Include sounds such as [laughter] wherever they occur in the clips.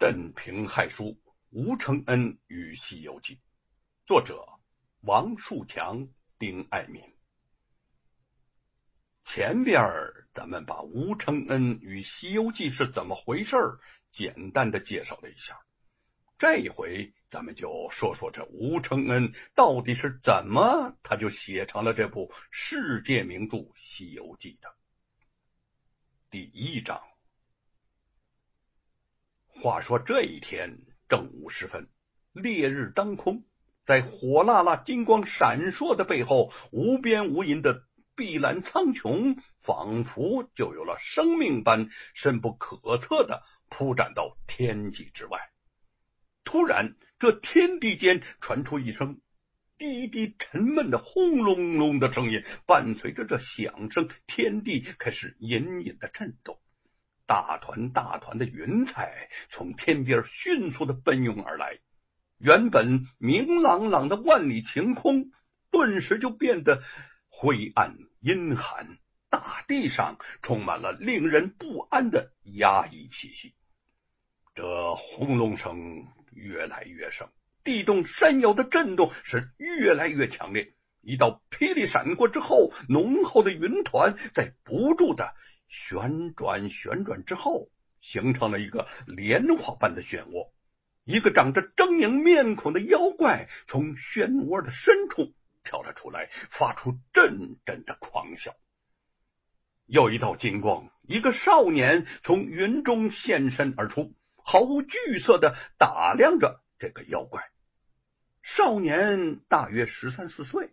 镇平害书吴承恩与《西游记》，作者王树强、丁爱民。前边咱们把吴承恩与《西游记》是怎么回事简单的介绍了一下，这一回咱们就说说这吴承恩到底是怎么他就写成了这部世界名著《西游记》的。第一章。话说这一天正午时分，烈日当空，在火辣辣、金光闪烁的背后，无边无垠的碧蓝苍穹，仿佛就有了生命般深不可测的铺展到天际之外。突然，这天地间传出一声低低沉闷的轰隆隆的声音，伴随着这响声，天地开始隐隐的震动。大团大团的云彩从天边迅速的奔涌而来，原本明朗朗的万里晴空，顿时就变得灰暗阴寒。大地上充满了令人不安的压抑气息。这轰隆声越来越盛，地动山摇的震动是越来越强烈。一道霹雳闪过之后，浓厚的云团在不住的。旋转旋转之后，形成了一个莲花般的漩涡。一个长着狰狞面孔的妖怪从漩涡的深处跳了出来，发出阵阵的狂笑。又一道金光，一个少年从云中现身而出，毫无惧色的打量着这个妖怪。少年大约十三四岁，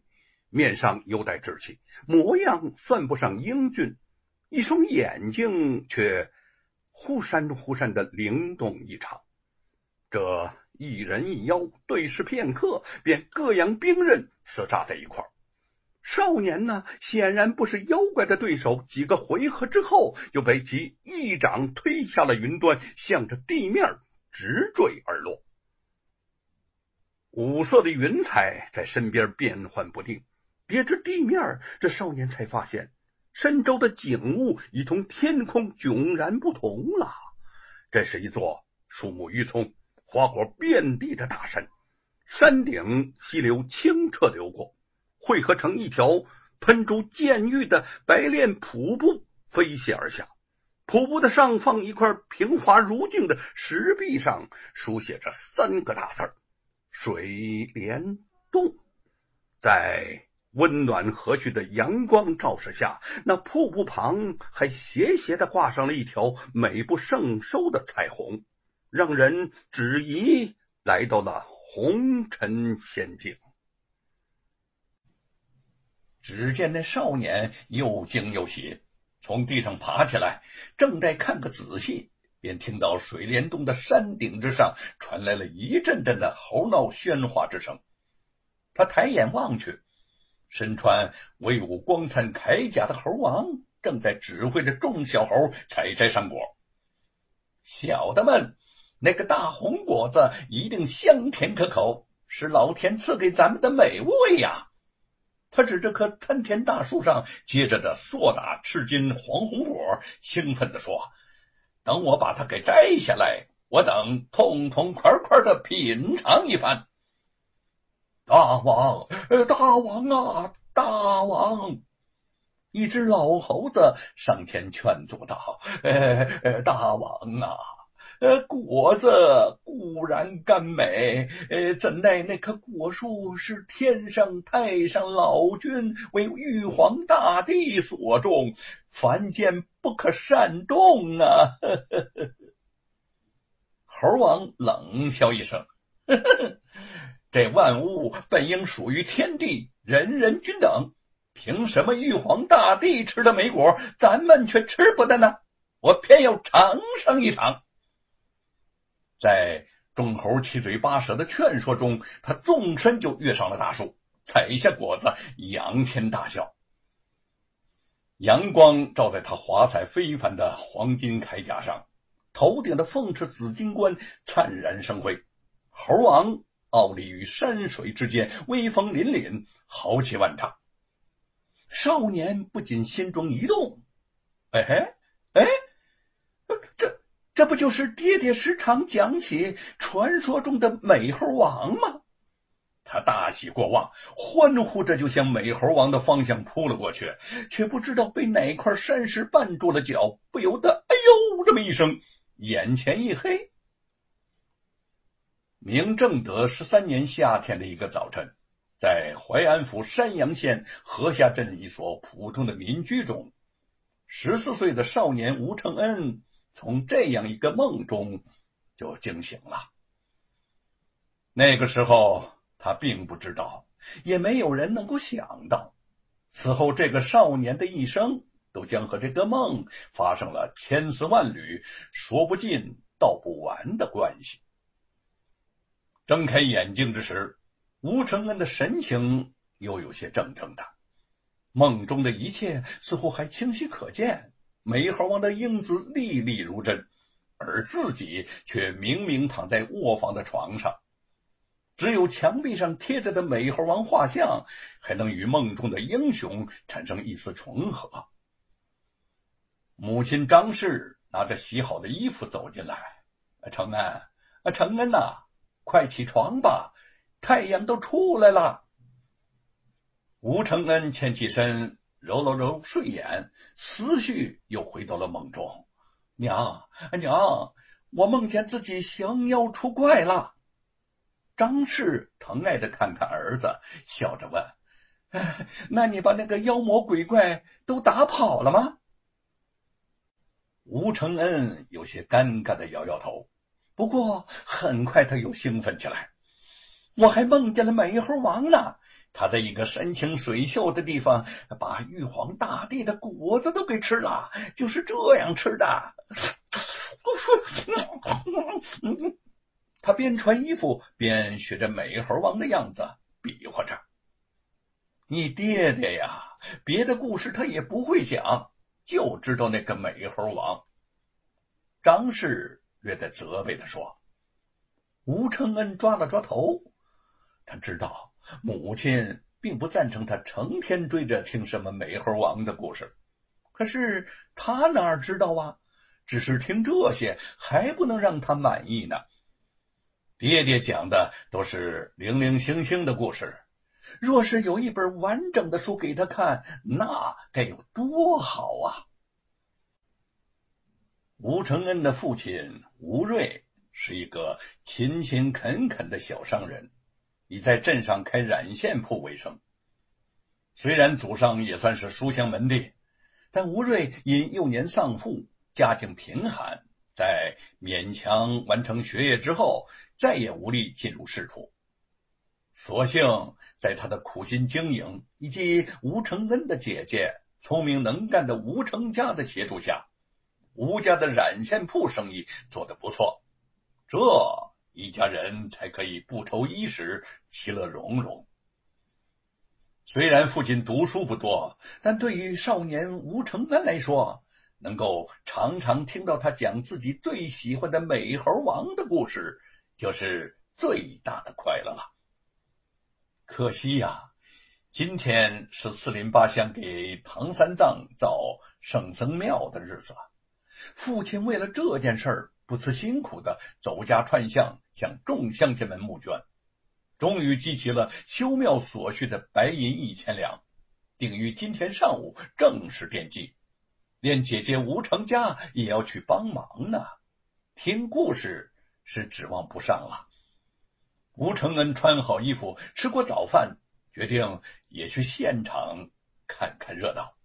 面上犹带稚气，模样算不上英俊。一双眼睛却忽闪忽闪的灵动异常。这一人一妖对视片刻，便各扬兵刃，厮杀在一块。少年呢，显然不是妖怪的对手。几个回合之后，就被其一掌推下了云端，向着地面直坠而落。五色的云彩在身边变幻不定，叠至地面，这少年才发现。深州的景物已同天空迥然不同了。这是一座树木郁葱、花果遍地的大山，山顶溪流清澈流过，汇合成一条喷出溅玉的白练瀑布飞泻而下。瀑布的上方一块平滑如镜的石壁上，书写着三个大字水帘洞”。在温暖和煦的阳光照射下，那瀑布旁还斜斜的挂上了一条美不胜收的彩虹，让人只疑来到了红尘仙境。只见那少年又惊又喜，从地上爬起来，正在看个仔细，便听到水帘洞的山顶之上传来了一阵阵的猴闹喧哗之声。他抬眼望去。身穿威武光灿铠甲的猴王正在指挥着众小猴采摘山果。小的们，那个大红果子一定香甜可口，是老天赐给咱们的美味呀！他指着棵参天大树上结着的硕大赤金黄红果，兴奋地说：“等我把它给摘下来，我等痛痛快快的品尝一番。”大王，呃大王啊，大王！一只老猴子上前劝阻道：“呃，大王啊，呃，果子固然甘美，呃，怎奈那棵果树是天上太上老君为玉皇大帝所种，凡间不可擅动啊！” [laughs] 猴王冷笑一声。呵 [laughs] 呵这万物本应属于天地，人人均等。凭什么玉皇大帝吃的美果，咱们却吃不得呢？我偏要尝上一尝。在众猴七嘴八舌的劝说中，他纵身就跃上了大树，采下果子，仰天大笑。阳光照在他华彩非凡的黄金铠甲上，头顶的凤翅紫金冠灿然生辉。猴王。傲立于山水之间，威风凛凛，豪气万丈。少年不禁心中一动：“哎嘿，哎，这这不就是爹爹时常讲起传说中的美猴王吗？他大喜过望，欢呼着就向美猴王的方向扑了过去，却不知道被哪块山石绊住了脚，不由得“哎呦”这么一声，眼前一黑。明正德十三年夏天的一个早晨，在淮安府山阳县河下镇一所普通的民居中，十四岁的少年吴承恩。从这样一个梦中就惊醒了。那个时候，他并不知道，也没有人能够想到，此后这个少年的一生都将和这个梦发生了千丝万缕、说不尽、道不完的关系。睁开眼睛之时，吴承恩的神情又有些怔怔的，梦中的一切似乎还清晰可见。美猴王的英姿历历如真，而自己却明明躺在卧房的床上，只有墙壁上贴着的美猴王画像还能与梦中的英雄产生一丝重合。母亲张氏拿着洗好的衣服走进来：“承恩，承恩呐，快起床吧，太阳都出来了。”吴承恩欠起身。揉了揉睡眼，思绪又回到了梦中。娘，娘，我梦见自己降妖出怪了。张氏疼爱的看看儿子，笑着问：“那你把那个妖魔鬼怪都打跑了吗？”吴承恩有些尴尬的摇摇头，不过很快他又兴奋起来：“我还梦见了美猴王呢。”他在一个山清水秀的地方，把玉皇大帝的果子都给吃了，就是这样吃的。[laughs] 他边穿衣服边学着美猴王的样子比划着。你爹爹呀，别的故事他也不会讲，就知道那个美猴王。张氏略带责备的说。吴承恩抓了抓头，他知道。母亲并不赞成他成天追着听什么美猴王的故事，可是他哪知道啊？只是听这些还不能让他满意呢。爹爹讲的都是零零星星的故事，若是有一本完整的书给他看，那该有多好啊！吴承恩的父亲吴瑞是一个勤勤恳恳的小商人。以在镇上开染线铺为生。虽然祖上也算是书香门第，但吴瑞因幼年丧父，家境贫寒，在勉强完成学业之后，再也无力进入仕途。所幸在他的苦心经营以及吴承恩的姐姐聪明能干的吴成家的协助下，吴家的染线铺生意做得不错。这。一家人才可以不愁衣食，其乐融融。虽然父亲读书不多，但对于少年吴承恩来说，能够常常听到他讲自己最喜欢的美猴王的故事，就是最大的快乐了。可惜呀，今天是四邻八乡给唐三藏造圣僧庙的日子，父亲为了这件事儿。不辞辛苦的走家串巷，向众乡亲们募捐，终于集齐了修庙所需的白银一千两，定于今天上午正式奠基。连姐姐吴成家也要去帮忙呢。听故事是指望不上了。吴承恩穿好衣服，吃过早饭，决定也去现场看看热闹。